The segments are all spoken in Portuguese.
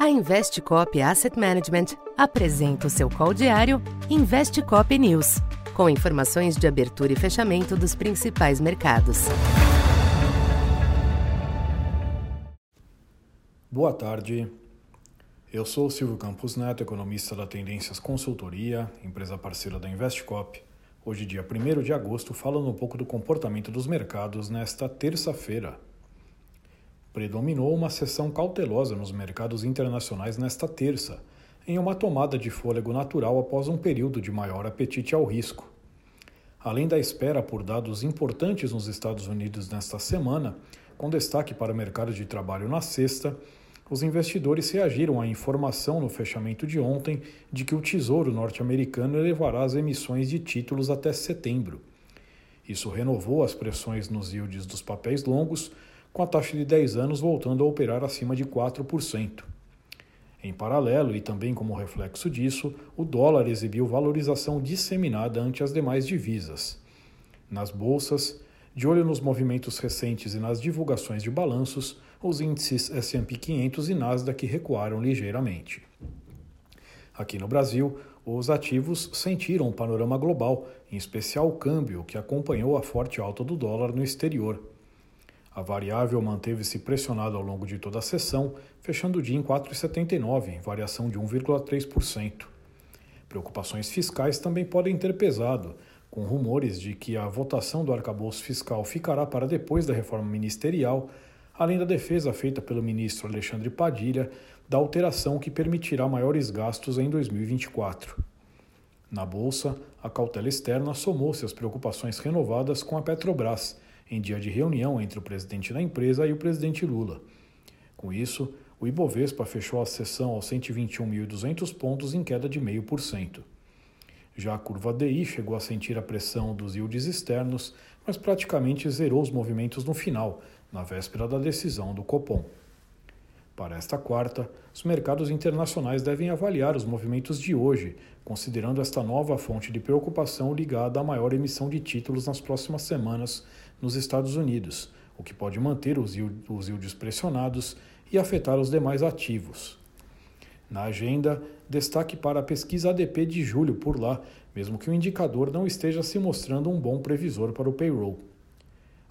A Investcop Asset Management apresenta o seu call diário Investcop News, com informações de abertura e fechamento dos principais mercados. Boa tarde. Eu sou Silvio Campos Neto, economista da Tendências Consultoria, empresa parceira da Investcop. Hoje, dia 1 de agosto, falando um pouco do comportamento dos mercados nesta terça-feira. Predominou uma sessão cautelosa nos mercados internacionais nesta terça, em uma tomada de fôlego natural após um período de maior apetite ao risco. Além da espera por dados importantes nos Estados Unidos nesta semana, com destaque para o mercado de trabalho na sexta, os investidores reagiram à informação no fechamento de ontem de que o Tesouro norte-americano elevará as emissões de títulos até setembro. Isso renovou as pressões nos yields dos papéis longos, com a taxa de 10 anos voltando a operar acima de 4%. Em paralelo, e também como reflexo disso, o dólar exibiu valorização disseminada ante as demais divisas. Nas bolsas, de olho nos movimentos recentes e nas divulgações de balanços, os índices S&P 500 e Nasdaq recuaram ligeiramente. Aqui no Brasil, os ativos sentiram o panorama global, em especial o câmbio, que acompanhou a forte alta do dólar no exterior. A variável manteve-se pressionada ao longo de toda a sessão, fechando o dia em 4,79, variação de 1,3%. Preocupações fiscais também podem ter pesado, com rumores de que a votação do arcabouço fiscal ficará para depois da reforma ministerial, além da defesa feita pelo ministro Alexandre Padilha da alteração que permitirá maiores gastos em 2024. Na bolsa, a cautela externa somou-se às preocupações renovadas com a Petrobras em dia de reunião entre o presidente da empresa e o presidente Lula. Com isso, o Ibovespa fechou a sessão aos 121.200 pontos em queda de 0,5%. Já a curva DI chegou a sentir a pressão dos yields externos, mas praticamente zerou os movimentos no final, na véspera da decisão do Copom. Para esta quarta, os mercados internacionais devem avaliar os movimentos de hoje, considerando esta nova fonte de preocupação ligada à maior emissão de títulos nas próximas semanas nos Estados Unidos, o que pode manter os yields pressionados e afetar os demais ativos. Na agenda, destaque para a pesquisa ADP de julho por lá, mesmo que o indicador não esteja se mostrando um bom previsor para o payroll.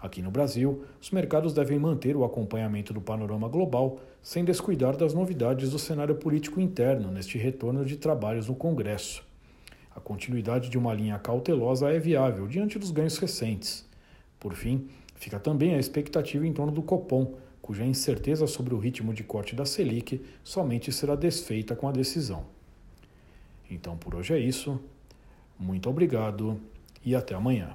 Aqui no Brasil, os mercados devem manter o acompanhamento do panorama global, sem descuidar das novidades do cenário político interno neste retorno de trabalhos no Congresso. A continuidade de uma linha cautelosa é viável diante dos ganhos recentes. Por fim, fica também a expectativa em torno do Copom, cuja incerteza sobre o ritmo de corte da Selic somente será desfeita com a decisão. Então por hoje é isso. Muito obrigado e até amanhã.